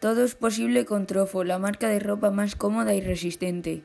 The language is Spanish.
Todo es posible con Trofo, la marca de ropa más cómoda y resistente.